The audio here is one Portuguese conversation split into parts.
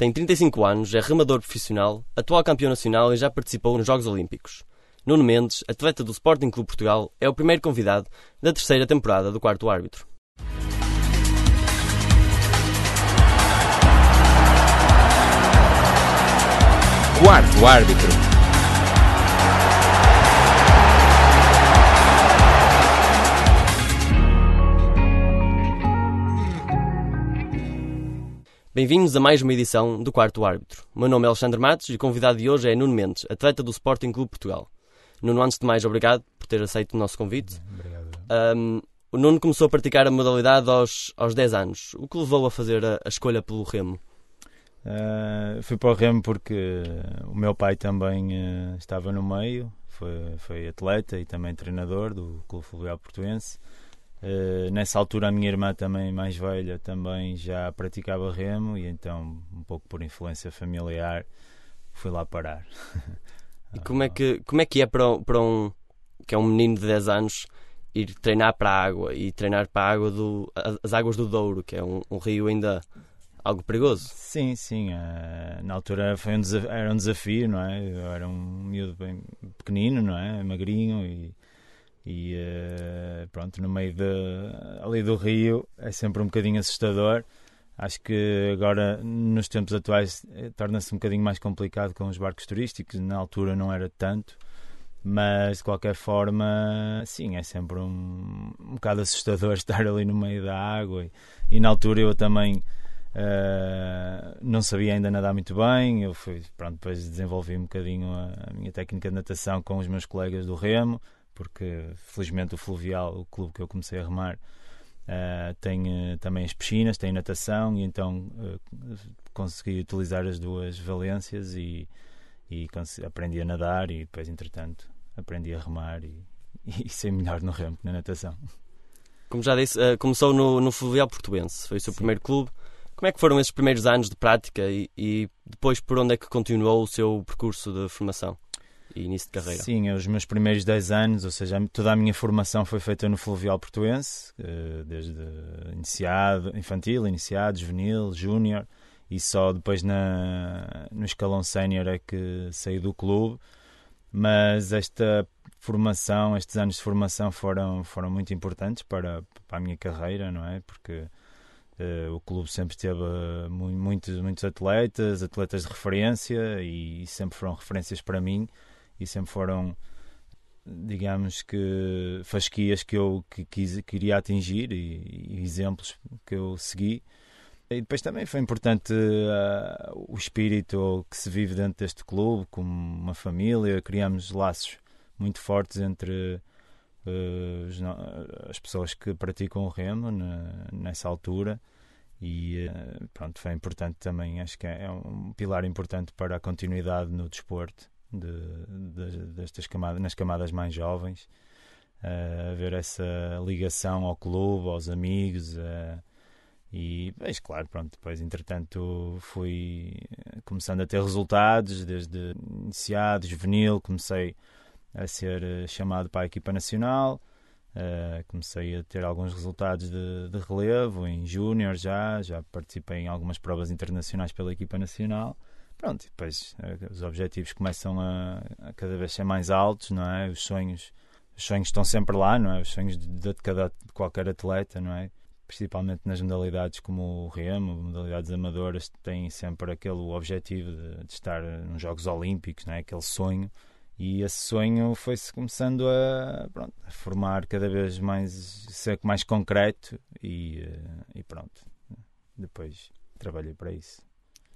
Tem 35 anos, é remador profissional, atual campeão nacional e já participou nos Jogos Olímpicos. Nuno Mendes, atleta do Sporting Clube Portugal, é o primeiro convidado da terceira temporada do Quarto Árbitro. Quarto Árbitro. Bem-vindos a mais uma edição do Quarto Árbitro. O meu nome é Alexandre Matos e o convidado de hoje é Nuno Mendes, atleta do Sporting Clube Portugal. Nuno, antes de mais, obrigado por ter aceito o nosso convite. Obrigado. Um, o Nuno começou a praticar a modalidade aos, aos 10 anos. O que levou a fazer a, a escolha pelo remo? Uh, fui para o remo porque o meu pai também uh, estava no meio, foi, foi atleta e também treinador do Clube Fluvial Portuense. Uh, nessa altura a minha irmã também mais velha também já praticava remo e então um pouco por influência familiar fui lá parar. E como é que, como é, que é para, para um que é um menino de 10 anos ir treinar para a água e treinar para a água do, as águas do Douro, que é um, um rio ainda algo perigoso? Sim, sim. Uh, na altura foi um era um desafio, não é? Eu era um miúdo bem pequenino, não é? Magrinho e, e uh, pronto, no meio de, ali do rio é sempre um bocadinho assustador. Acho que agora, nos tempos atuais, torna-se um bocadinho mais complicado com os barcos turísticos. Na altura não era tanto. Mas de qualquer forma, sim, é sempre um, um bocado assustador estar ali no meio da água. E, e na altura eu também uh, não sabia ainda nadar muito bem. Eu fui, pronto, depois desenvolvi um bocadinho a, a, minha técnica de natação com os meus colegas do remo, porque felizmente o Fluvial, o clube que eu comecei a remar, uh, tem uh, também as piscinas, tem natação, e então consegui utilizar as duas valências e e aprendi a nadar e depois, entretanto, aprendi a remar e, e ser melhor no remo que na natação. Como já disse, começou no, no Fluvial Portuense, foi o seu Sim. primeiro clube. Como é que foram esses primeiros anos de prática e, e, depois por onde é que continuou o seu percurso de formação e início de carreira? Sim, os meus primeiros 10 anos, ou seja, toda a minha formação foi feita no Fluvial Portuense, uh, desde iniciado, infantil, iniciado, juvenil, júnior e só depois na, no escalão sénior é que saí do clube. Mas esta formação, estes anos de formação foram, foram muito importantes para, para a minha carreira, não é? Porque uh, o clube sempre teve muitos, muitos atletas, atletas de referência e, e sempre foram referências para mim e sempre foram digamos que fasquias que eu que quis, queria atingir e, e exemplos que eu segui e depois também foi importante uh, o espírito que se vive dentro deste clube, como uma família. Criamos laços muito fortes entre uh, as pessoas que praticam o remo na, nessa altura. E uh, pronto, foi importante também. Acho que é, é um pilar importante para a continuidade no desporto de, de, destas camadas, nas camadas mais jovens. haver essa ligação ao clube, aos amigos. Uh, e, mas claro, pronto, depois entretanto fui começando a ter resultados, desde iniciado, juvenil, comecei a ser eh, chamado para a equipa nacional, uh, comecei a ter alguns resultados de, de relevo em júnior já, já participei em algumas provas internacionais pela equipa nacional. Pronto, depois uh, os objetivos começam a, a, cada vez ser mais altos, não é? Os sonhos, os sonhos estão sempre lá, não é? Os sonhos de, de, cada, de qualquer atleta, não é? principalmente nas modalidades como o remo, modalidades amadoras, têm sempre aquele objetivo de, de estar nos Jogos Olímpicos, né? aquele sonho. E esse sonho foi-se começando a, pronto, a, formar cada vez mais, ser mais concreto e, eh, e pronto. Depois trabalhei para isso.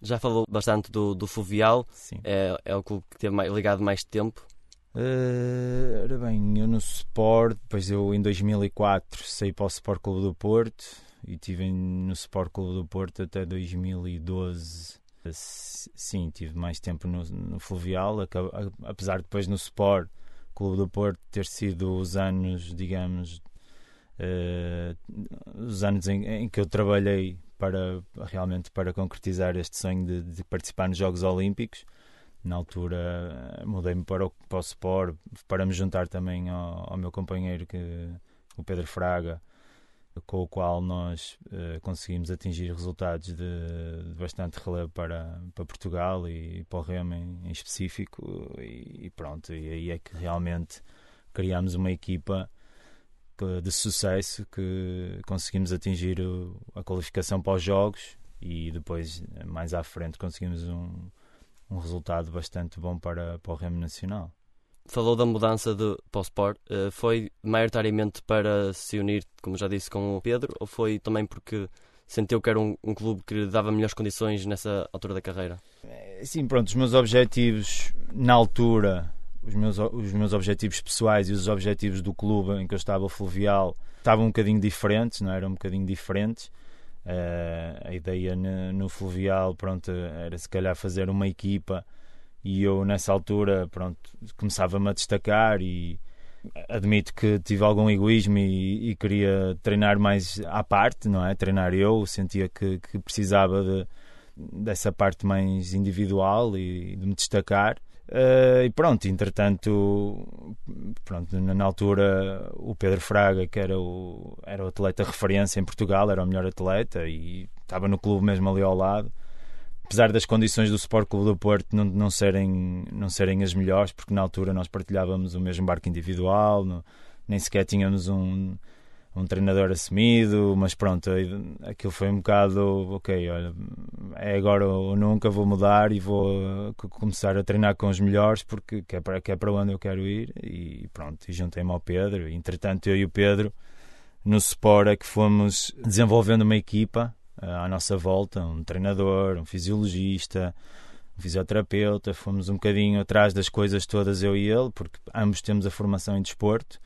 Já falou bastante do, do Fluvial, Sim. É, é o clube que teve mais, ligado mais tempo. Uh, ora bem, eu no Sport, depois eu em 2004 saí para o Sport Clube do Porto e estive no Sport Clube do Porto até 2012. Sim, tive mais tempo no, no Fluvial, apesar de depois no Sport Clube do Porto ter sido os anos, digamos, uh, os anos em, em, que eu trabalhei para realmente para concretizar este sonho de, de participar nos Jogos Olímpicos. Na altura mudei-me para o, para o Sport para me juntar também ao, ao meu companheiro que o Pedro Fraga com o qual nós uh, conseguimos atingir resultados de, de, bastante relevo para, para Portugal e para o Remo em, em específico. E, e, pronto, e aí é que realmente criámos uma equipa de sucesso que conseguimos atingir a qualificação para os jogos e depois mais à frente conseguimos um, um resultado bastante bom para, para o Remo Nacional falou da mudança de, para o Sport. Uh, foi maioritariamente para se unir, como já disse, com o Pedro, ou foi também porque sentiu que era um, um, clube que lhe dava melhores condições nessa altura da carreira? Eh, sim, pronto, os meus objetivos na altura, os meus, os meus objetivos pessoais e os objetivos do clube em que eu estava, Fluvial, estavam um bocadinho diferentes, não é? eram um bocadinho diferentes. Uh, a ideia no, no Fluvial, pronto, era se calhar fazer uma equipa e eu nessa altura pronto começava-me a destacar e admito que tive algum egoísmo e, e, queria treinar mais à parte não é treinar eu sentia que, que precisava de, dessa parte mais individual e de me destacar uh, e pronto entretanto pronto na altura o Pedro Fraga que era o era o atleta referência em Portugal era o melhor atleta e estava no clube mesmo ali ao lado. Apesar das condições do Sport Clube do Porto não, não, serem, não serem as melhores, porque na altura nós partilhávamos o mesmo barco individual, no, nem sequer tínhamos um, um treinador assumido, mas pronto, aquilo foi um bocado, ok, olha, é agora ou nunca, vou mudar e vou começar a treinar com os melhores, porque que é para, que é para onde eu quero ir, e pronto, e juntei-me ao Pedro, entretanto eu e o Pedro, no Sport é que fomos desenvolvendo uma equipa, à nossa volta, um treinador, um fisiologista, um fisioterapeuta, fomos um bocadinho atrás das coisas todas eu e ele, porque ambos temos a formação em desporto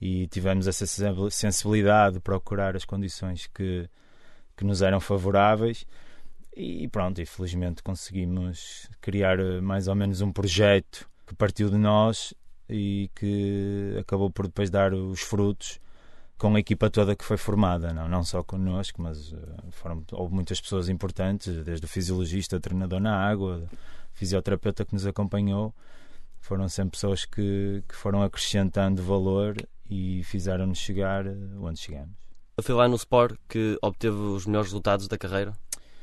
e tivemos essa sensibilidade de procurar as condições que, que nos eram favoráveis. E pronto, e felizmente conseguimos criar eh, mais ou menos um projeto que partiu de nós e que acabou por depois dar os frutos com a equipa toda que foi formada, não, não só connosco, mas uh, foram, houve muitas pessoas importantes, desde o fisiologista, treinador na água, fisioterapeuta que nos acompanhou, foram sempre pessoas que, que foram acrescentando valor e fizeram-nos chegar eh, onde chegamos. Foi lá no Sport que obteve os melhores resultados da carreira?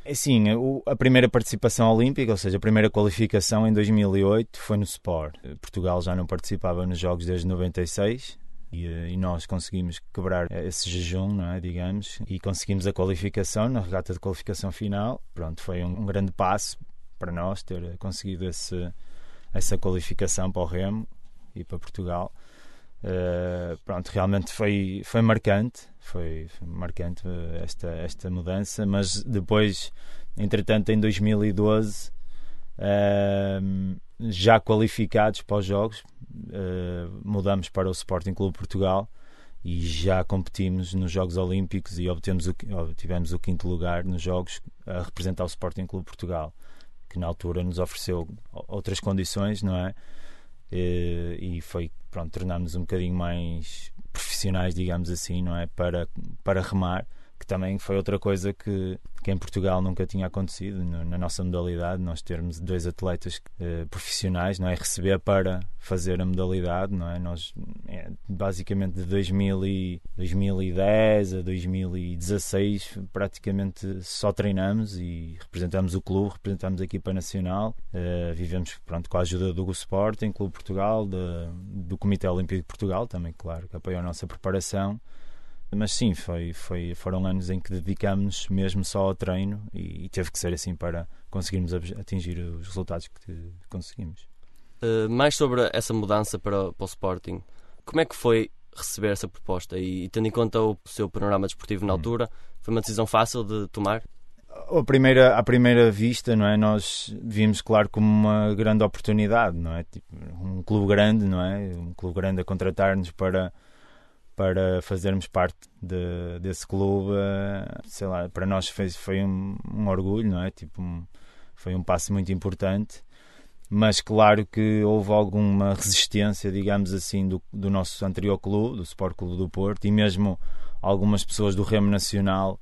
É sim, a primeira participação olímpica, ou seja, a primeira qualificação em 2008 foi no Sport. Portugal já não participava nos Jogos desde 96, e, eh, e, nós conseguimos quebrar esse jejum, não é, digamos, e conseguimos a qualificação na regata de qualificação final. Pronto, foi um, um grande passo para nós ter conseguido esse, essa qualificação para o Remo e para Portugal. Uh, pronto, realmente foi, foi marcante, foi, foi marcante eh, esta, esta mudança, mas depois, entretanto, em 2012, uh, já qualificados para os Jogos, uh, mudamos para o Sporting Clube Portugal e já competimos nos Jogos Olímpicos e o, obtivemos o quinto lugar nos Jogos a representar o Sporting Clube Portugal, que na altura nos ofereceu outras condições, não é? E, e foi, pronto, tornámos um bocadinho mais profissionais, digamos assim, não é? Para, para remar que também foi outra coisa que, que em Portugal nunca tinha acontecido na nossa modalidade, nós termos dois atletas eh, profissionais, não é? Receber para fazer a modalidade, não é? Nós, é, basicamente de 2000 e, 2010 a 2016, praticamente só treinamos e representamos o clube, representamos a equipa nacional, eh, vivemos pronto, com a ajuda do Sporting, Clube Portugal, de, do Comitê Olímpico de Portugal, também, claro, que apoiou a nossa preparação. Mas sim, foi, foi, foram anos em que dedicámos mesmo só ao treino e, e, teve que ser assim para conseguirmos atingir os resultados que conseguimos. Uh, mais sobre essa mudança para, para o Sporting, como é que foi receber essa proposta e, e tendo em conta o seu panorama desportivo na hum. altura, foi uma decisão fácil de tomar? A primeira, à primeira vista, não é? Nós vimos, claro, como uma grande oportunidade, não é? Tipo, um clube grande, não é? Um clube grande a contratar-nos para para fazermos parte de, desse clube, eh, sei lá, para nós foi, foi um, um orgulho, não é? Tipo, um, foi um passo muito importante, mas claro que houve alguma resistência, digamos assim, do, do nosso anterior clube, do Sport Clube do Porto, e mesmo algumas pessoas do Remo Nacional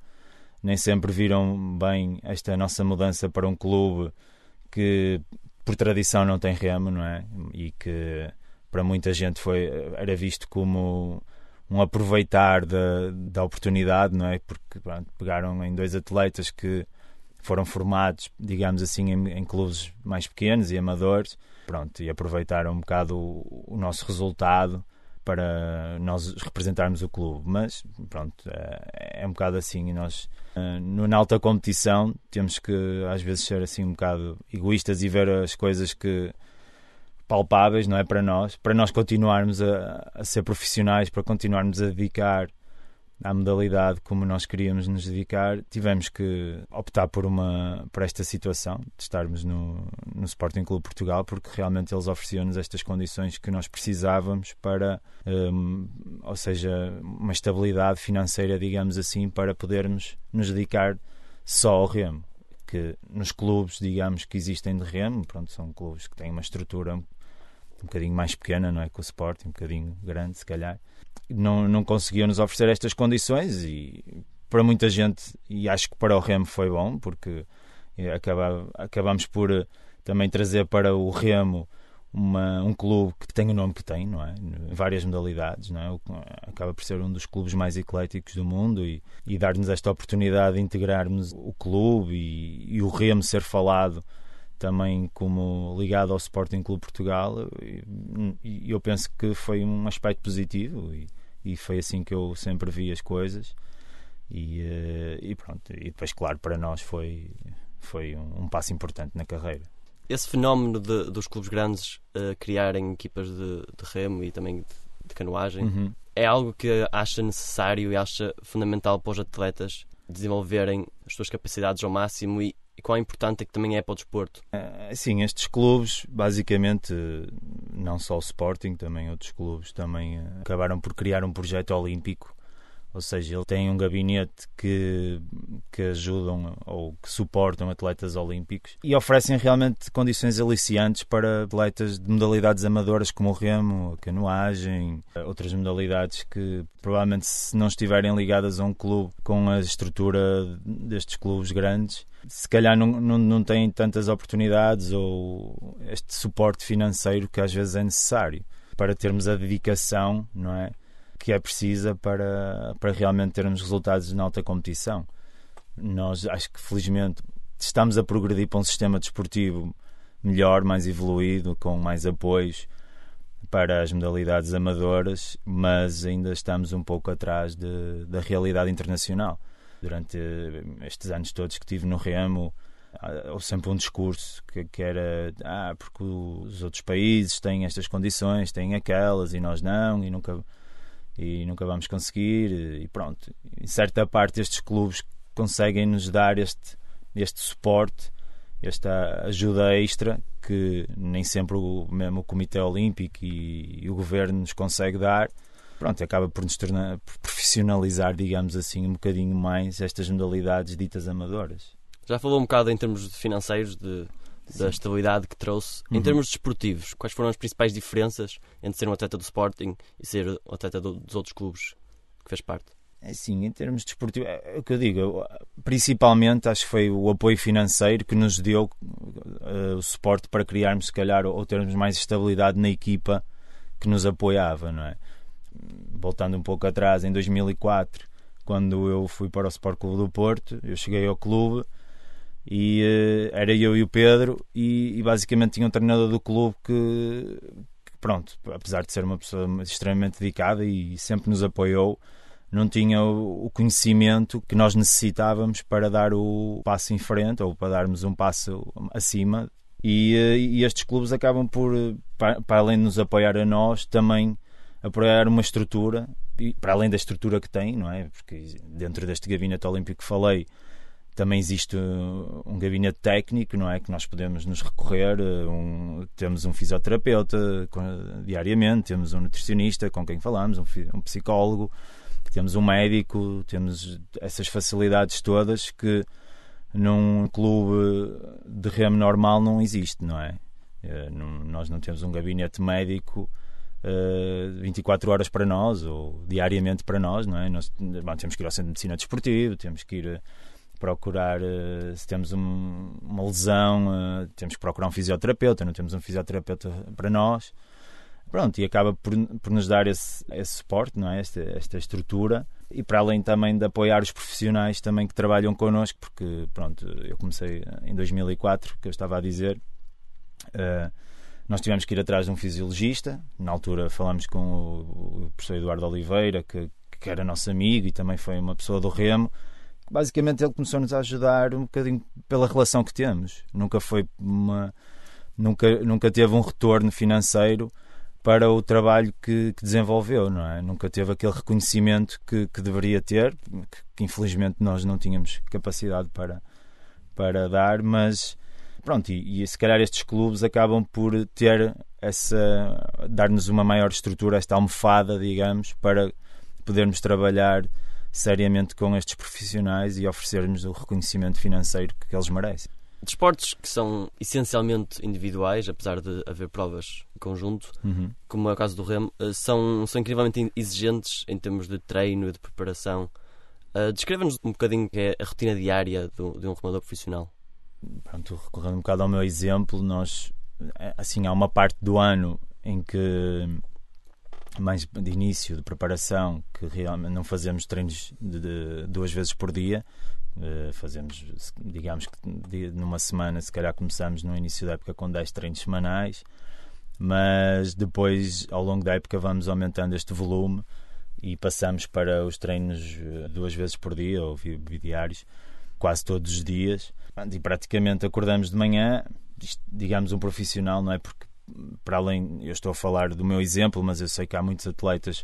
nem sempre viram bem esta nossa mudança para um clube que por tradição não tem remo, não é? E que para muita gente foi era visto como um aproveitar da, da oportunidade, não é? Porque pronto, pegaram em dois atletas que foram formados, digamos assim, em, em, clubes mais pequenos e amadores, pronto, e aproveitaram um bocado o, o nosso resultado para nós representarmos o clube. Mas, pronto, é, é um bocado assim. E nós, eh, na alta competição, temos que às vezes ser assim um bocado egoístas e ver as coisas que palpáveis, não é? Para nós, para nós continuarmos a, a ser profissionais, para continuarmos a dedicar à modalidade como nós queríamos nos dedicar, tivemos que optar por uma por esta situação de estarmos no, no Sporting Clube Portugal, porque realmente eles ofereciam-nos estas condições que nós precisávamos para, um, ou seja, uma estabilidade financeira, digamos assim, para podermos nos dedicar só ao remo. Que nos clubes, digamos, que existem de remo, pronto, são clubes que têm uma estrutura um, bocadinho mais pequena, não é? Que o Sporting, um bocadinho grande, se calhar não, não conseguiam nos oferecer estas condições e para muita gente, e acho que para o Remo foi bom, porque acaba, acabamos por eh, também trazer para o Remo uma, um clube que tem o nome que tem, não é? Em várias modalidades, não é? Acaba por ser um dos clubes mais ecléticos do mundo e, e dar-nos esta oportunidade de integrarmos o clube e, e, o Remo ser falado também como ligado ao Sporting Clube Portugal e, eu penso que foi um aspecto positivo e, e foi assim que eu sempre vi as coisas e, uh, e pronto e depois claro para nós foi foi um, um passo importante na carreira esse fenómeno de, dos clubes grandes uh, criarem equipas de, de, remo e também de, de canoagem uhum. é algo que acha necessário e acha fundamental para os atletas desenvolverem as suas capacidades ao máximo e, e quão importante é que também é para o desporto? Uh, sim, estes clubes, basicamente, não só o Sporting, também outros clubes, também uh, acabaram por criar um projeto olímpico. Ou seja, ele tem um gabinete que, que ajudam ou que suportam atletas olímpicos e oferecem realmente condições aliciantes para atletas de modalidades amadoras como o remo, a canoagem, outras modalidades que provavelmente se não estiverem ligadas a um clube com a estrutura destes clubes grandes, se calhar não, não, não têm tantas oportunidades ou este suporte financeiro que às vezes é necessário para termos a dedicação, não é? Que é precisa para, para realmente termos resultados na alta competição. Nós acho que felizmente estamos a progredir para um sistema desportivo melhor, mais evoluído, com mais apoios para as modalidades amadoras, mas ainda estamos um pouco atrás de, da realidade internacional durante estes anos todos que tive no Remo, houve sempre um discurso que, que, era ah, porque os outros países têm estas condições, têm aquelas e nós não, e nunca, e nunca vamos conseguir. E pronto, em certa parte, estes clubes conseguem nos dar este, este suporte, esta ajuda extra que nem sempre o, mesmo o Comitê Olímpico e, e o governo nos consegue dar pronto, acaba por nos tornar, por profissionalizar, digamos assim, um bocadinho mais estas modalidades ditas amadoras. Já falou um bocado em termos financeiros de, da estabilidade que trouxe. Uhum. Em termos desportivos, quais foram as principais diferenças entre ser um atleta do Sporting e ser um atleta do, dos outros clubes que fez parte? É sim, em termos desportivos, é, é o que eu digo, principalmente acho que foi o apoio financeiro que nos deu uh, o suporte para criarmos, se calhar, ou termos mais estabilidade na equipa que nos apoiava, não é? Voltando um pouco atrás, em 2004, quando eu fui para o Sport Clube do Porto, eu cheguei ao clube e uh, era eu e o Pedro e, e, basicamente tinha um treinador do clube que, que, pronto, apesar de ser uma pessoa extremamente dedicada e sempre nos apoiou, não tinha o, o conhecimento que nós necessitávamos para dar o passo em frente ou para darmos um passo acima. E, uh, e estes clubes acabam por, eh, para, para além de nos apoiar a nós, também apoiar uma estrutura, para além da estrutura que tem, não é? Porque dentro deste gabinete olímpico que falei, também existe um gabinete técnico, não é? Que nós podemos nos recorrer. Um, temos um fisioterapeuta diariamente, temos um nutricionista com quem falamos, um, um psicólogo, temos um médico, temos essas facilidades todas que num clube de remo normal não existe, não é? Eh, nós não temos um gabinete médico uh, eh, 24 horas para nós ou diariamente para nós, não é? Nós bom, temos que ir ao centro de medicina desportivo, temos que ir uh, procurar uh, se temos um, uma lesão, temos que procurar um fisioterapeuta, não temos um fisioterapeuta para nós. Pronto, e acaba por, por nos dar esse, esse suporte, não é? esta, esta estrutura e para além também de apoiar os profissionais também que trabalham connosco, porque pronto, eu comecei em 2004, que eu estava a dizer, uh, nós tivemos que ir atrás de um fisiologista, na altura falamos com o, o professor Eduardo Oliveira, que, que era nosso amigo e também foi uma pessoa do Remo, basicamente ele começou-nos a ajudar um bocadinho pela relação que temos, nunca foi uma... Nunca, nunca teve um retorno financeiro para o trabalho que, que, desenvolveu, não é? Nunca teve aquele reconhecimento que, que deveria ter, que, que, infelizmente nós não tínhamos capacidade para, para dar, mas pronto, e, e se calhar estes clubes acabam por ter essa dar-nos uma maior estrutura, esta almofada, digamos, para podermos trabalhar seriamente com estes profissionais e oferecermos o reconhecimento financeiro que eles merecem desportos que são essencialmente individuais, apesar de haver provas em conjunto, uhum. como é o caso do remo, eh, são, são incrivelmente exigentes em termos de treino e de preparação. Uh, Descreva-nos um bocadinho que é a rotina diária do, de um remador profissional. Pronto, recorrendo um bocado ao meu exemplo, nós, eh, assim, há uma parte do ano em que mais de início de preparação que realmente não fazemos treinos de, de duas vezes por dia Uh, fazemos, digamos que numa semana, se calhar começamos no início da época com 10 treinos semanais, mas depois, ao longo da época, vamos aumentando este volume e passamos para os treinos eh, duas vezes por dia ou bidiários, quase todos os dias. E praticamente acordamos de manhã, digamos um profissional, não é? Porque, para além, eu estou a falar do meu exemplo, mas eu sei que há muitos atletas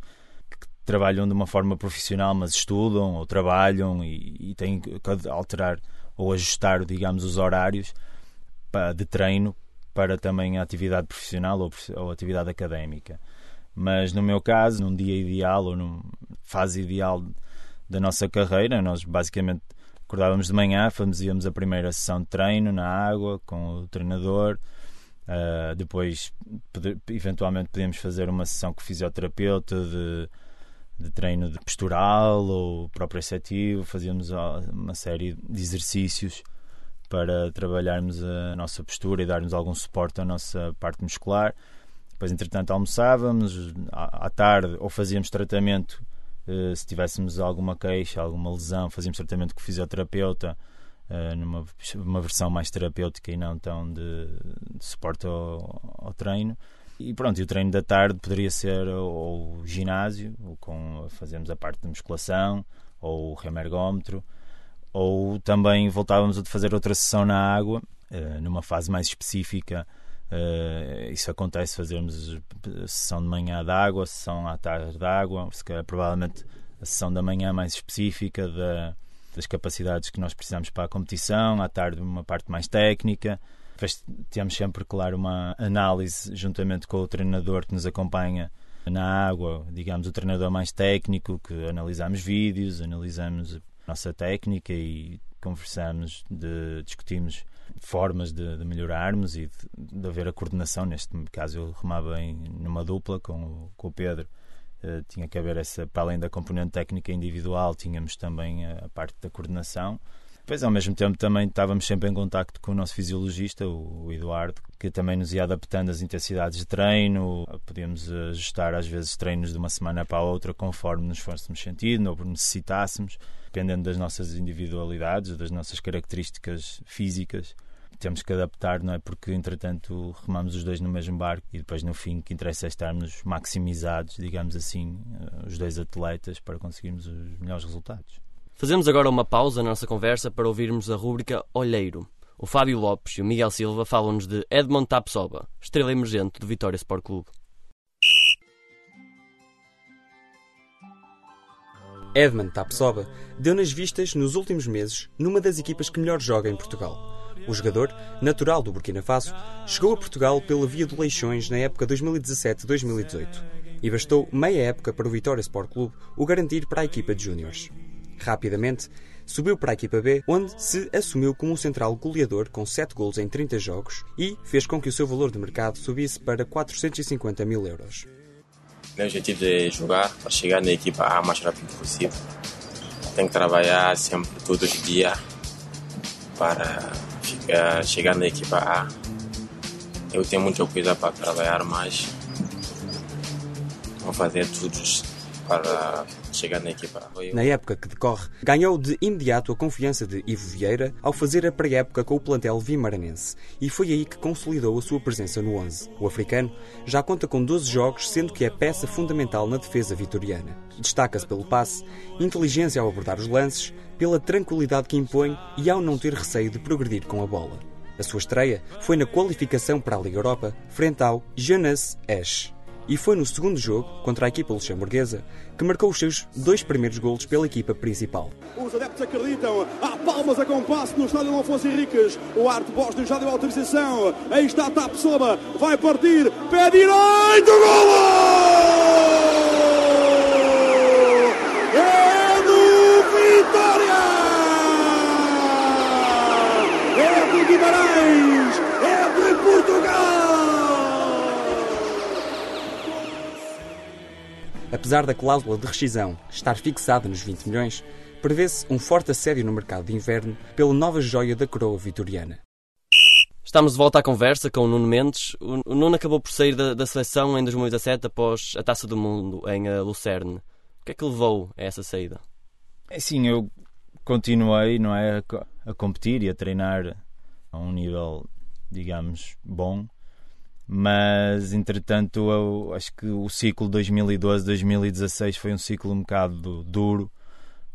trabalham de uma forma profissional, mas estudam ou trabalham e, e têm que alterar ou ajustar, digamos, os horários de treino para também a atividade profissional ou, ou atividade académica. Mas no meu caso, num dia ideal ou numa fase ideal da nossa carreira, nós basicamente acordávamos de manhã, fazíamos a primeira sessão de treino na água com o treinador. Uh, depois, eventualmente, podíamos fazer uma sessão com o fisioterapeuta de de treino de postural ou proprioceptivo, fazíamos uma série de exercícios para trabalharmos a nossa postura e darmos algum suporte à nossa parte muscular. Depois, entretanto, almoçávamos à tarde ou fazíamos tratamento se tivéssemos alguma queixa, alguma lesão, fazíamos tratamento com o fisioterapeuta eh, numa uma versão mais terapêutica e não tão de, de suporte ao, ao treino. E pronto, e o treino da tarde poderia ser ou o ginásio, ou com fazemos a parte de musculação, ou remergómetro, ou também voltávamos a fazer outra sessão na água, uh, numa fase mais específica. Uh, isso acontece, fazermos sessão de manhã de água, sessão à tarde de água, se calhar, provavelmente a sessão da manhã mais específica da, das capacidades que nós precisamos para a competição, à tarde uma parte mais técnica, depois temos sempre, claro, uma análise juntamente com o treinador que nos acompanha na água, digamos, o treinador mais técnico, que analisamos vídeos, analisamos a nossa técnica e conversamos, de, discutimos formas de, de melhorarmos e de, de, haver a coordenação. Neste caso, eu remava em, numa dupla com o, com o Pedro. Uh, tinha que haver essa, para além da componente técnica individual, tínhamos também a, a parte da coordenação Pois, ao mesmo tempo, também estávamos sempre em contacto com o nosso fisiologista, o Eduardo, que também nos ia adaptando as intensidades de treino. Podíamos ajustar, às vezes, treinos de uma semana para a outra, conforme nos fôssemos sentido ou necessitássemos, dependendo das nossas individualidades, das nossas características físicas. Temos que adaptar, não é? Porque, entretanto, remamos os dois no mesmo barco e depois, no fim, que interessa é estarmos maximizados, digamos assim, eh, os dois atletas, para conseguirmos os melhores resultados. Fazemos agora uma pausa na nossa conversa para ouvirmos a rúbrica Olheiro. O Fábio Lopes e o Miguel Silva falam-nos de Edmond Tapsoba, estrela emergente do Vitória Sport Clube. Edmond Tapsoba deu nas vistas nos últimos meses numa das equipas que melhor joga em Portugal. O jogador, natural do Burkina Faso, chegou a Portugal pela via do Leixões na época 2017-2018 e bastou meia época para o Vitória Sport Clube o garantir para a equipa de júniores. Rapidamente, subiu para a equipa B, onde se assumiu como um central goleador com 7 gols em 30 jogos e fez com que o seu valor de mercado subisse para 450 mil euros. Meu objetivo é jogar para chegar na equipa A o mais rápido possível. Tenho que trabalhar sempre, todos os dias, para chegar na equipa A. Eu tenho muita coisa para trabalhar mais vou fazer tudo para chegar na equipa. Na época que decorre, ganhou de imediato a confiança de Ivo Vieira ao fazer a pré-época com o plantel vimaranense e foi aí que consolidou a sua presença no 11. O africano já conta com 12 jogos, sendo que é peça fundamental na defesa vitoriana. Destaca-se pelo passe, inteligência ao abordar os lances, pela tranquilidade que impõe e ao não ter receio de progredir com a bola. A sua estreia foi na qualificação para a Liga Europa, frente ao Jeunesse Esch e foi no segundo jogo, contra a equipa luxemburguesa, que marcou os seus dois primeiros golos pela equipa principal. Os adeptos acreditam, há palmas a compasso no estádio Alfonso Henriques, o Arte Boston já deu autorização, aí está Tapsoba, vai partir, pé direito, golo! É! É Guimarães! Apesar da cláusula de rescisão estar fixada nos 20 milhões, prevê-se um forte assédio no mercado de inverno pela nova joia da coroa vitoriana. Estamos de volta à conversa com o Nuno Mendes. O Nuno acabou por sair da, da seleção em 2017 após a Taça do Mundo em uh, Lucerne. O que é que levou a essa saída? É sim, eu continuei não é, a, a competir e a treinar a um nível, digamos, bom mas entretanto eu acho que o ciclo 2012-2016 foi um ciclo um bocado duro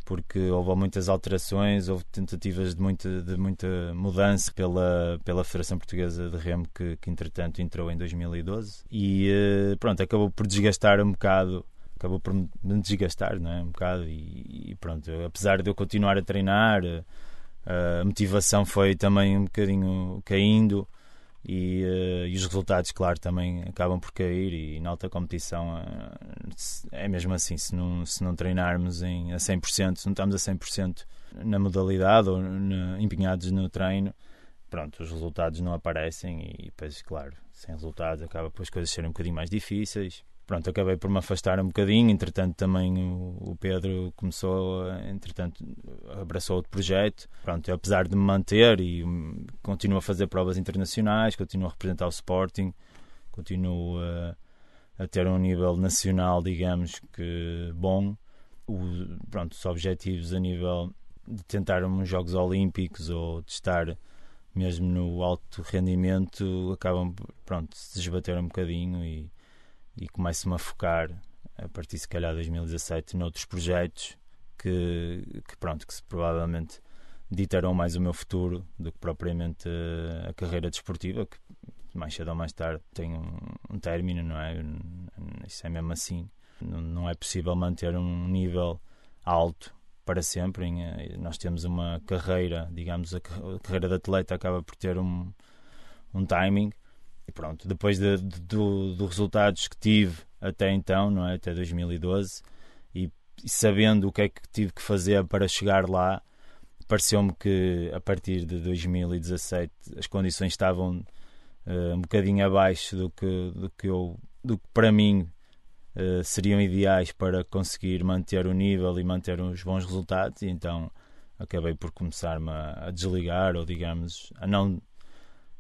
porque houve muitas alterações, houve tentativas de muita, de muita mudança pela, pela Federação Portuguesa de Remo que, que entretanto entrou em 2012 e eh, pronto, acabou por desgastar um bocado acabou por me desgastar não é? um bocado e, e pronto, apesar de eu continuar a treinar eh, a motivação foi também um bocadinho caindo e, uh, e, os resultados, claro, também acabam por cair e na alta competição uh, é mesmo assim, se não, se não treinarmos em, a 100%, se não estamos a 100% na modalidade ou empenhados no treino, pronto, os resultados não aparecem e depois, claro, sem resultados acaba por as coisas serem um bocadinho mais difíceis pronto, acabei por me afastar um bocadinho. Entretanto, também o, Pedro começou, entretanto, abraçou outro projeto. Pronto, apesar de me manter e um, continuo a fazer provas internacionais, continuo a representar o Sporting, continuo a, a ter um nível nacional, digamos que bom. O, pronto, os objetivos a nível de tentar uns Jogos Olímpicos ou de estar mesmo no alto rendimento acabam pronto, se desbater um bocadinho e e começo-me a focar a partir se calhar de 2017 noutros projetos que, que pronto que provavelmente ditarão mais o meu futuro do que propriamente a carreira desportiva que mais cedo ou mais tarde tem um, um término não é? Isso é mesmo assim. Não, não é possível manter um nível alto para sempre nós temos uma carreira digamos a carreira de atleta acaba por ter um um timing e pronto, depois de, de, do, dos resultados que tive até então, não é? até 2012, e, e sabendo o que é que tive que fazer para chegar lá, pareceu-me que a partir de 2017 as condições estavam uh, um bocadinho abaixo do que, do que, eu, do que para mim uh, seriam ideais para conseguir manter o nível e manter os bons resultados, e então acabei por começar-me a, a desligar, ou digamos, a não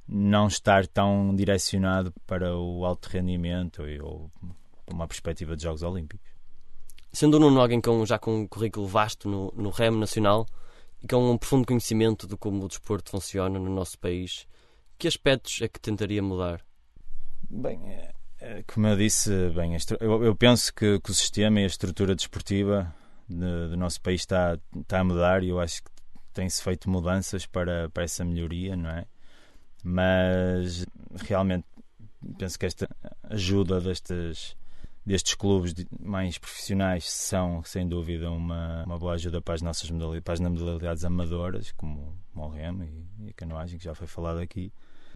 não estar tão direcionado para o alto rendimento ou uma perspectiva de Jogos Olímpicos. Sendo o Nuno alguém com, já com um currículo vasto no, no remo nacional e com um profundo conhecimento de como o desporto funciona no nosso país, que aspectos é que tentaria mudar? Bem, é, é, como eu disse, bem, eu, eu penso que, que, o sistema e a estrutura desportiva de, do nosso país está, está a mudar e eu acho que tem-se feito mudanças para, para essa melhoria, não é? Mas realmente penso que esta ajuda destes, destes clubes mais profissionais são sem dúvida uma, uma boa ajuda para as nossas modalidades, para as modalidades amadoras como o remo e, e a canoagem que já foi falado aqui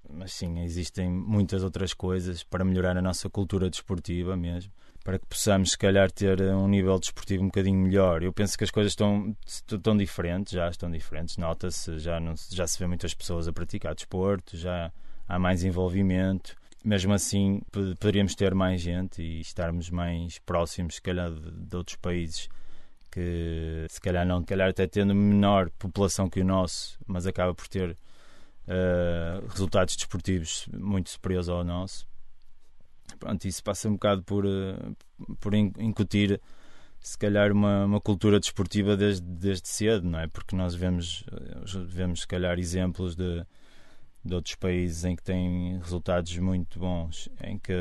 mas sim, existem muitas outras coisas para melhorar a nossa cultura desportiva mesmo para que possamos, se calhar, ter um nível desportivo um bocadinho melhor. Eu penso que as coisas estão, estão diferentes, já estão diferentes. Nota-se, já, já se vê muitas pessoas a praticar desporto, já há mais envolvimento. Mesmo assim, poderíamos ter mais gente e estarmos mais próximos, se calhar, de, de outros países que, se calhar, não, se calhar até tendo menor população que o nosso, mas acaba por ter uh, resultados desportivos muito superiores ao nosso pronto, isso passa um bocado por, uh, por incutir se calhar uma, uma cultura desportiva desde, desde cedo, não é? Porque nós vemos, vemos se calhar exemplos de, de outros países em que têm resultados muito bons, em que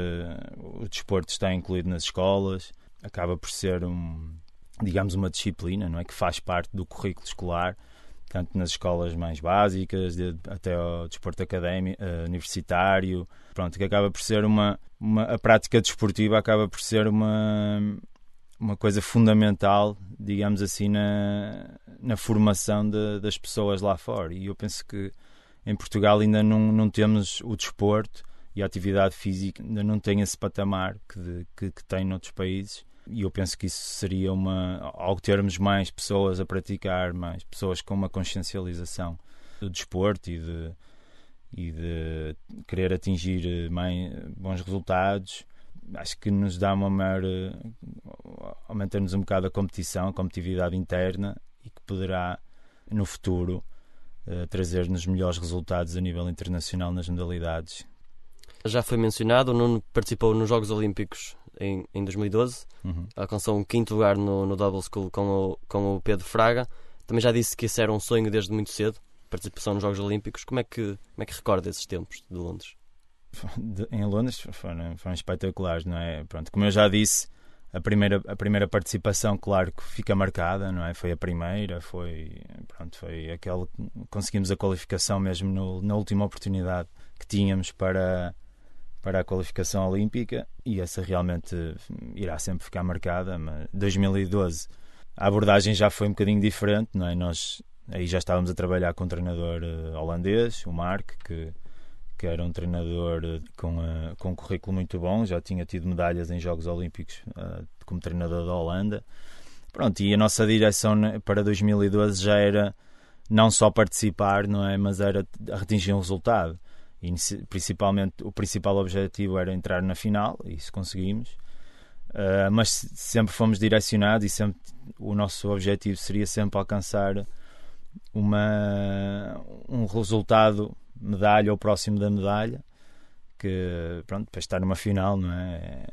o desporto está incluído nas escolas, acaba por ser um, digamos, uma disciplina, não é? Que faz parte do currículo escolar, tanto nas escolas mais básicas, de, até ao desporto académico, uh, universitário, pronto, que acaba por ser uma, uma a prática desportiva acaba por ser uma uma coisa fundamental, digamos assim, na, na formação de, das pessoas lá fora. E eu penso que em Portugal ainda não, não temos o desporto e a atividade física, ainda não tem esse patamar que, que, que tem noutros países. E eu penso que isso seria uma. Ao termos mais pessoas a praticar, mais pessoas com uma consciencialização do desporto e de, e de querer atingir mais bons resultados, acho que nos dá uma maior. aumenta-nos um bocado a competição, a competitividade interna e que poderá, no futuro, uh, trazer-nos melhores resultados a nível internacional nas modalidades. Já foi mencionado, o Nuno participou nos Jogos Olímpicos em, em 2012, uhum. alcançou um quinto lugar no, no Double School com o, com o Pedro Fraga. Também já disse que esse era um sonho desde muito cedo, participação nos Jogos Olímpicos. Como é que, como é que recorda esses tempos de Londres? de, em Londres foram, foram espetaculares, não é? Pronto, como eu já disse, a primeira, a primeira participação, claro que fica marcada, não é? Foi a primeira, foi, pronto, foi aquela conseguimos a qualificação mesmo no, na última oportunidade que tínhamos para para a qualificação olímpica e essa realmente irá sempre ficar marcada, mas 2012 a abordagem já foi um bocadinho diferente, não é? Nós aí já estávamos a trabalhar com um treinador uh, holandês, o Mark, que que era um treinador eh, com, com um currículo muito bom, já tinha tido medalhas em Jogos Olímpicos como treinador da Holanda. Pronto, e a nossa direção para 2012 já era não só participar, não é, mas era atingir um resultado. Principalmente o principal objetivo era entrar na final, e isso conseguimos. Uh, mas sempre fomos direcionados e sempre o nosso objetivo seria sempre alcançar uma, um resultado medalha ou próximo da medalha que pronto, para estar numa final não é?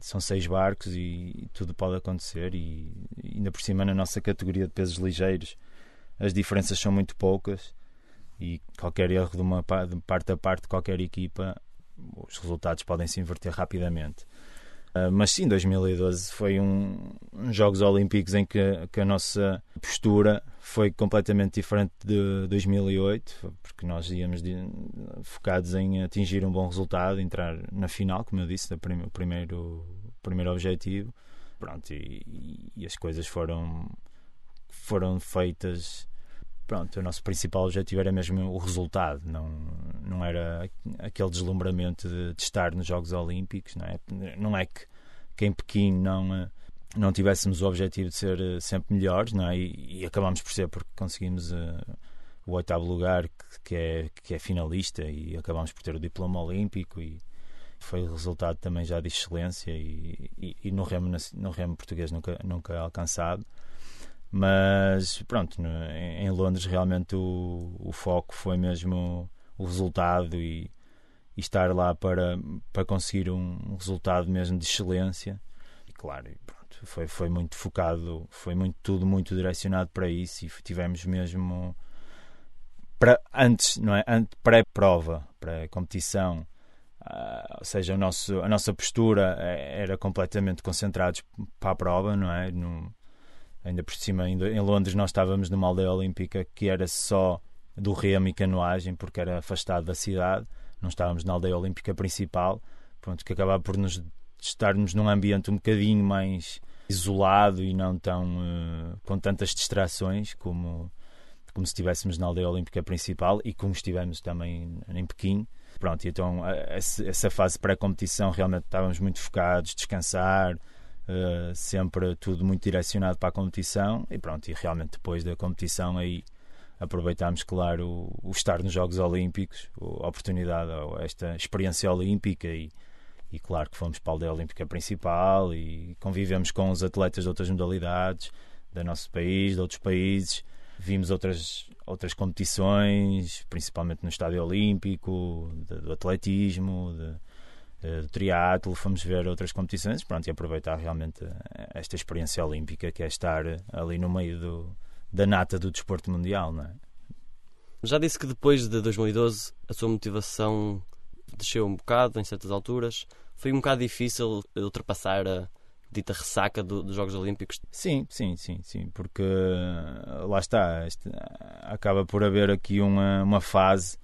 são seis barcos e, e tudo pode acontecer e, ainda por cima na nossa categoria de pesos ligeiros as diferenças são muito poucas e qualquer erro de uma de parte a parte de qualquer equipa os resultados podem se inverter rapidamente Uh, mas sim, 2012 foi um, um Jogos Olímpicos em que, que, a nossa postura foi completamente diferente de 2008, porque nós íamos de, focados em atingir um bom resultado, entrar na final, como eu disse, o prim, primeiro, primeiro objetivo. Pronto, e, e, as coisas foram, foram feitas. Pronto, o nosso principal objetivo era mesmo o resultado, não, não era aquele deslumbramento de, de estar nos Jogos Olímpicos. Não é, não é que, que em Pequim não eh, não tivéssemos o objetivo de ser uh, sempre melhores, não é? E, e acabamos por ser porque conseguimos uh, o oitavo lugar, que, que, é, que é finalista, e acabamos por ter o diploma olímpico e foi resultado também já de excelência e, e, e no, remo, no remo português nunca, nunca alcançado. Mas pronto, no, em, em, Londres realmente o, o foco foi mesmo o resultado e, e estar lá para, para conseguir um, resultado mesmo de excelência. E claro, foi, foi muito focado, foi muito, tudo muito direcionado para isso e tivemos mesmo para, antes, não é? Pré-prova, pré-competição, uh, ou seja, o nosso, a nossa postura é, era completamente concentrados para a prova, não é? No, ainda por cima, em Londres, nós estávamos numa aldeia olímpica que era só do remo e canoagem, porque era afastado da cidade, não estávamos na aldeia olímpica principal, pronto, que acabava por nos estarmos num ambiente um bocadinho mais isolado e não tão uh, com tantas distrações como como se estivéssemos na aldeia olímpica principal e como estivemos também em Pequim. Pronto, então essa fase pré-competição realmente estávamos muito focados, descansar, uh, sempre tudo muito direcionado para a competição e pronto, e realmente depois da competição aí aproveitámos, claro, o, o estar nos Jogos Olímpicos, a oportunidade, esta experiência olímpica e, e claro que fomos para a aldeia olímpica principal e convivemos com os atletas de outras modalidades do nosso país, de outros países. Vimos outras, outras competições, principalmente no Estádio Olímpico, de, do atletismo, de, do triatlo, fomos ver outras competições pronto, e aproveitar realmente esta experiência olímpica que é estar ali no meio do, da nata do desporto mundial, não é? Já disse que depois de 2012 a sua motivação desceu um bocado em certas alturas. Foi um bocado difícil ultrapassar a dita ressaca do, dos Jogos Olímpicos? Sim, sim, sim, sim, porque lá está, este, acaba por haver aqui uma, uma fase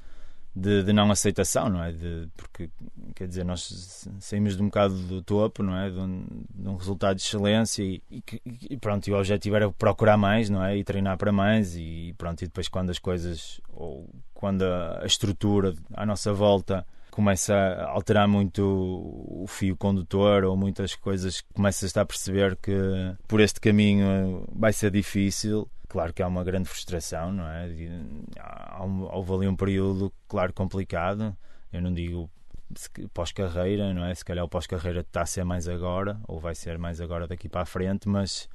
de, de, não aceitação, não é? De, porque, quer dizer, nós saímos de um bocado do topo, não é? De um, de um resultado de excelência e, e, e, pronto, e o objetivo era procurar mais, não é? E treinar para mais e pronto, e depois quando as coisas, ou quando a, a estrutura à nossa volta começa a alterar muito o fio condutor ou muitas coisas, começas a perceber que por este caminho vai ser difícil. Claro que há uma grande frustração, não é? Houve ali um período, claro, complicado. Eu não digo pós-carreira, não é? Se calhar o pós-carreira está a ser mais agora, ou vai ser mais agora daqui para a frente, mas,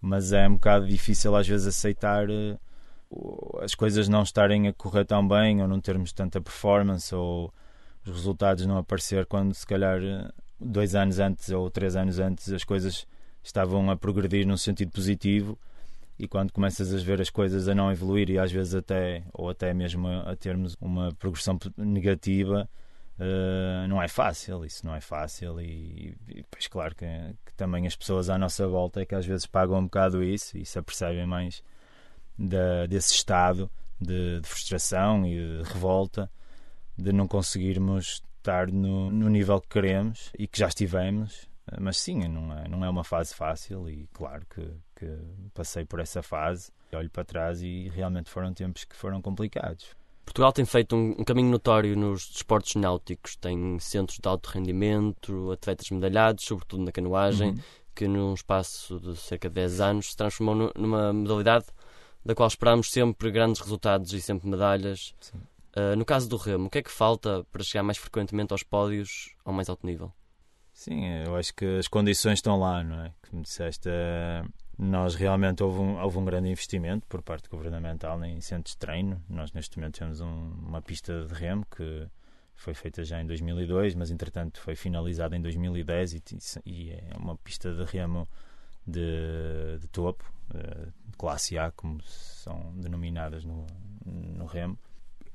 mas é um bocado difícil às vezes aceitar eh, as coisas não estarem a correr tão bem, ou não termos tanta performance, ou os resultados não aparecer quando se calhar dois anos antes ou três anos antes as coisas estavam a progredir num sentido positivo e quando começas a ver as coisas a não evoluir e às vezes até ou até mesmo a, termos uma progressão negativa uh, não é fácil isso não é fácil e, e pois claro que, que, também as pessoas à nossa volta é que às vezes pagam um bocado isso e se apercebem mais da, desse estado de, de frustração e de revolta de não conseguirmos estar no, no nível que queremos e que já estivemos. Mas sim, não é, não é uma fase fácil e claro que, passei por essa fase, olho para trás e realmente foram tempos que foram complicados. Portugal tem feito um, um, caminho notório nos desportos náuticos, tem centros de alto rendimento, atletas medalhados, sobretudo na canoagem, uhum. que num espaço de cerca de 10 anos se transformou numa modalidade da qual esperamos sempre grandes resultados e sempre medalhas. Uh, no caso do remo, o que é que falta para chegar mais frequentemente aos pódios ao mais alto nível? Sim, eu acho que as condições estão lá, não é? Como disseste, uh, nós realmente houve um, houve um grande investimento por parte governamental em centros de treino. Nós neste momento temos um, uma pista de remo que foi feita já em 2002, mas entretanto foi finalizada em 2010 e, e é uma pista de remo de, de topo, uh, classe A, como são denominadas no, no remo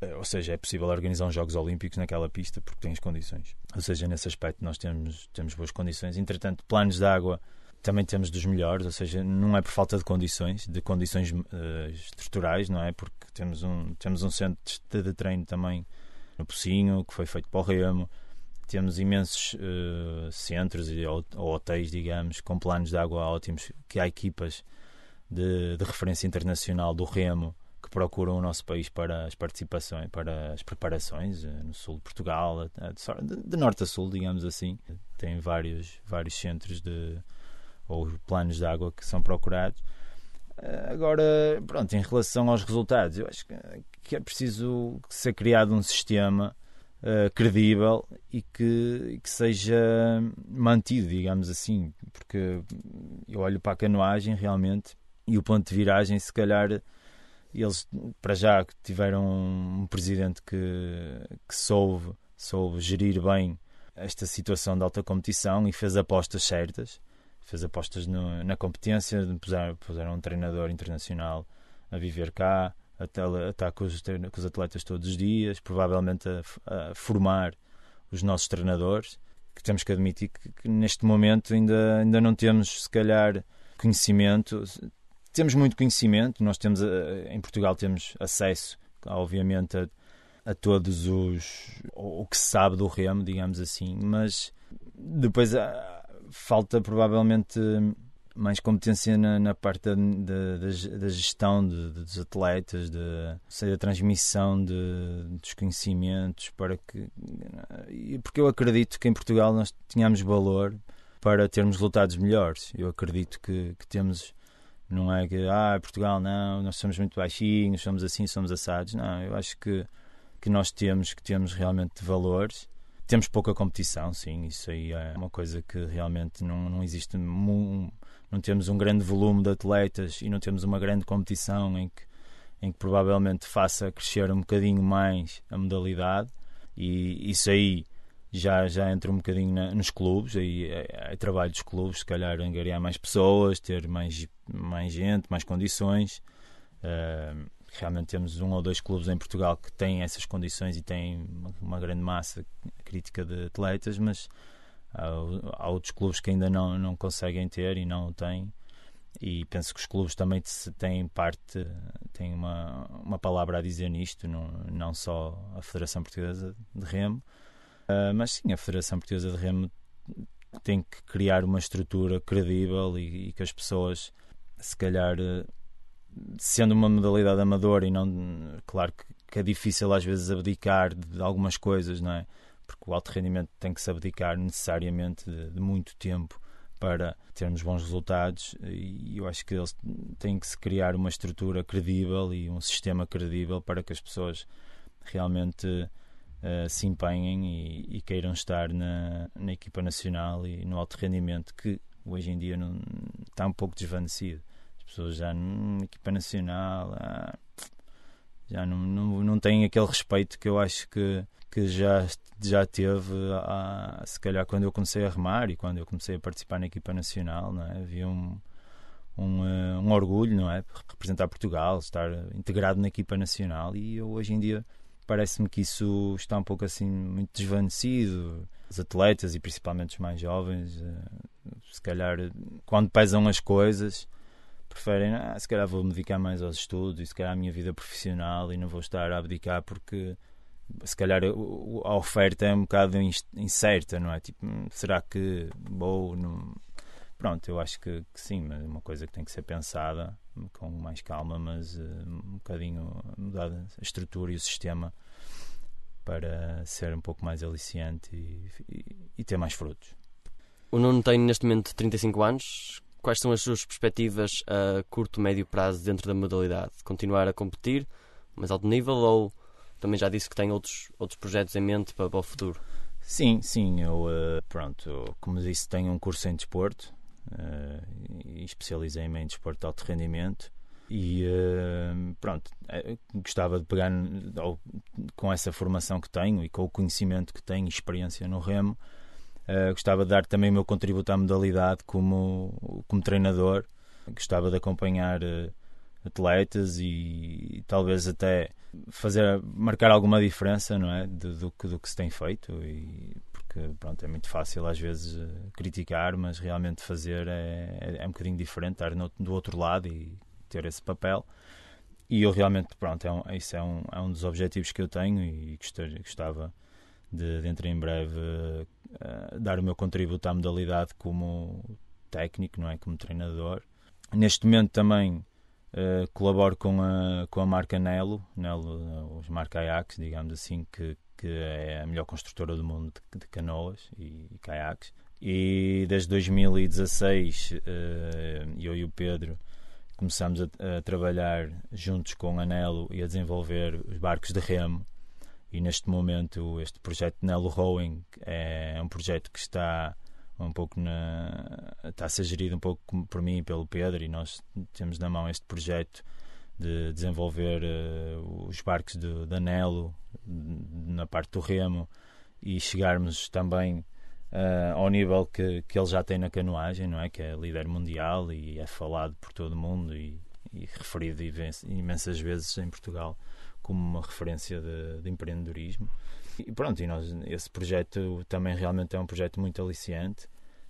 eh, ou seja, é possível organizar uns Jogos Olímpicos naquela pista porque tem as condições. Ou seja, nesse aspecto nós temos, temos boas condições. Entretanto, planos de água também temos dos melhores, ou seja, não é por falta de condições, de condições uh, estruturais, não é? Porque temos um, temos um centro de treino também no Pocinho, que foi feito para o Remo. Temos imensos uh, centros e, ou, ou, hotéis, digamos, com planos de água ótimos, que há equipas de, de referência internacional do Remo que procuram o nosso país para as participações, para as preparações eh, no sul de Portugal, de, de norte a sul, digamos assim. Tem vários, vários centros de ou planos de água que são procurados. Eh, agora, pronto, em relação aos resultados, eu acho que é preciso ser criado um sistema uh, credível e que, que, seja mantido, digamos assim, porque eu olho para a canoagem realmente e o ponto de viragem, se calhar eles, para já, tiveram um presidente que, que soube, soube gerir bem esta situação de alta competição e fez apostas certas. Fez apostas no, na competência, puseram, puseram um treinador internacional a viver cá, a, estar com os, com os, atletas todos os dias, provavelmente a, a, formar os nossos treinadores. Que temos que admitir que, que neste momento ainda, ainda não temos, se calhar, conhecimento temos muito conhecimento, nós temos eh, em Portugal temos acesso, obviamente, a, a todos os o que se sabe do remo, digamos assim, mas depois falta provavelmente mais competência na, na parte da, da, da gestão de, de, dos atletas, de, seja, a transmissão de, dos conhecimentos, para que porque eu acredito que em Portugal nós tínhamos valor para termos resultados melhores. Eu acredito que, que temos não é que, ah, Portugal não, nós somos muito baixinhos, somos assim, somos assados. Não, eu acho que, que nós temos, que temos realmente valores. Temos pouca competição, sim, isso aí é uma coisa que realmente não, não existe. não temos um grande volume de atletas e não temos uma grande competição em que, em que provavelmente faça crescer um bocadinho mais a modalidade. E isso aí já, já entra um bocadinho na, nos clubes, aí é, é, trabalho dos clubes, se calhar angariar mais pessoas, ter mais, mais gente, mais condições. Uh, realmente temos um ou dois clubes em Portugal que têm essas condições e têm uma, grande massa crítica de atletas, mas há, há, outros clubes que ainda não, não conseguem ter e não o têm. E penso que os clubes também têm parte, têm uma, uma palavra a dizer nisto, não, não só a Federação Portuguesa de Remo, uh, mas sim a Federação Portuguesa de Remo tem que criar uma estrutura credível e, e que as pessoas, se calhar, sendo uma modalidade amadora e não, claro que, que, é difícil às vezes abdicar de algumas coisas, não é? Porque o alto rendimento tem que se abdicar necessariamente de, de muito tempo para termos bons resultados e eu acho que eles têm que se criar uma estrutura credível e um sistema credível para que as pessoas realmente uh, se empenhem e, e, queiram estar na, na equipa nacional e no alto rendimento que hoje em dia não, está um pouco desvanecido pessoas já na equipa nacional ah, já não, não, não têm aquele respeito que eu acho que, que já, já teve ah, se calhar quando eu comecei a remar e quando eu comecei a participar na equipa nacional não é? havia um, um, ah, um orgulho não é representar Portugal estar integrado na equipa nacional e eu, hoje em dia parece-me que isso está um pouco assim muito desvanecido os atletas e principalmente os mais jovens se calhar quando pesam as coisas preferem, ah, se calhar vou me dedicar mais aos estudos e se calhar à minha vida profissional e não vou estar a abdicar porque se calhar a oferta é um bocado incerta, não é? Tipo, hum, será que vou. Não... Pronto, eu acho que, que, sim, mas é uma coisa que tem que ser pensada com mais calma, mas uh, um bocadinho mudar a estrutura e o sistema para ser um pouco mais aliciante e, e, e ter mais frutos. O Nuno tem neste momento 35 anos quais são as suas perspectivas a curto, médio prazo dentro da modalidade? Continuar a competir, mais alto nível, ou também já disse que tem outros, outros projetos em mente para, para o futuro? Sim, sim, eu, uh, pronto, como disse, tenho um curso em desporto uh, e especializei-me em desporto de alto rendimento e uh, pronto, gostava de pegar com essa formação que tenho e com o conhecimento que tenho, experiência no remo, Uh, gostava de dar também o meu contributo à modalidade como, como treinador. Gostava de acompanhar uh, atletas e, e, talvez até fazer marcar alguma diferença, não é, do, do, do que se tem feito e porque pronto é muito fácil às vezes uh, criticar, mas realmente fazer é, é, é, um bocadinho diferente, estar no, do outro lado e ter esse papel. E eu realmente pronto é um, isso é um, é um dos objetivos que eu tenho e gostava, gostava de dentro em breve uh, dar o meu contributo à modalidade como técnico, não é? Como treinador. Neste momento também uh, colaboro com a, com a marca Nelo, Nelo os marca Ajax, digamos assim, que, que é a melhor construtora do mundo de, de canoas e, e caiaques. E desde 2016 uh, eu e o Pedro começamos a, a, trabalhar juntos com a Nelo e a desenvolver os barcos de remo e neste momento este projeto Nelo Rowing é um projeto que está um pouco na está a ser gerido um pouco por mim e pelo Pedro e nós temos na mão este projeto de desenvolver uh, os barcos da Nelo na parte do remo e chegarmos também uh, ao nível que, que ele já tem na canoagem, não é? Que é líder mundial e é falado por todo o mundo e, e referido imensas vezes em Portugal como uma referência de, de, empreendedorismo. E pronto, e nós, esse projeto também realmente é um projeto muito aliciante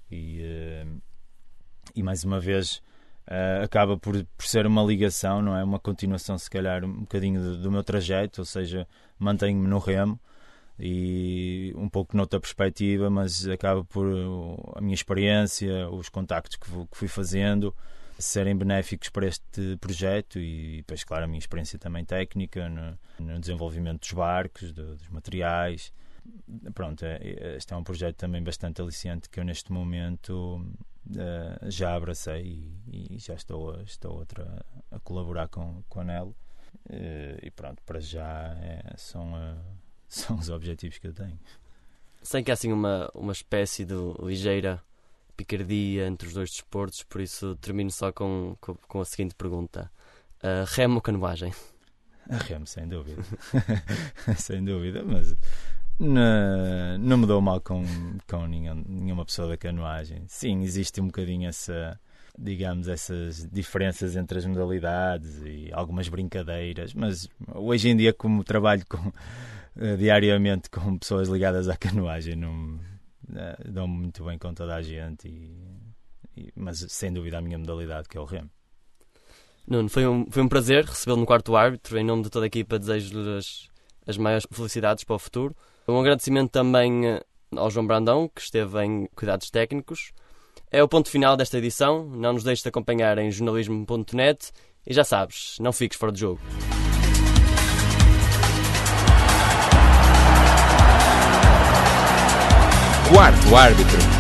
e, uh, e mais uma vez uh, acaba por, por ser uma ligação, não é? Uma continuação, se calhar, um bocadinho do, do meu trajeto, ou seja, mantenho-me no remo e um pouco noutra perspectiva, mas acaba por a minha experiência, os contactos que fui fazendo serem benéficos para este projeto e depois, claro, a minha experiência também técnica no, no desenvolvimento dos barcos, do, dos materiais. Pronto, é, este é um projeto também bastante aliciante que eu neste momento uh, já abracei e, e, já estou, a, estou outra, a colaborar com, com a NEL. Uh, e pronto, para já é, são, uh, são os objetivos que eu tenho. Sem que é assim uma, uma espécie de ligeira picardia entre os dois desportos, por isso termino só com, com, com a seguinte pergunta: uh, remo ou canoagem? A remo, sem dúvida. sem dúvida, mas Na- não me dou mal com, com nenhum- nenhuma pessoa da canoagem. Sim, existe um bocadinho essa, digamos, essas diferenças entre as modalidades e algumas brincadeiras, mas hoje em dia, como trabalho com, eh, diariamente com pessoas ligadas à canoagem, não, eh, dou-me muito bem com toda a gente, e, e- mas sem dúvida a minha modalidade, que é o remo. Nuno, foi um, foi um prazer recebê-lo no quarto árbitro. Em nome de toda a equipa, desejo-lhe as, as maiores felicidades para o futuro. Um agradecimento também eh, ao João Brandão, que esteve em cuidados técnicos. É o ponto final desta edição. Não nos deixes de acompanhar em jornalismo.net. E já sabes, não fiques fora de jogo. Quarto árbitro.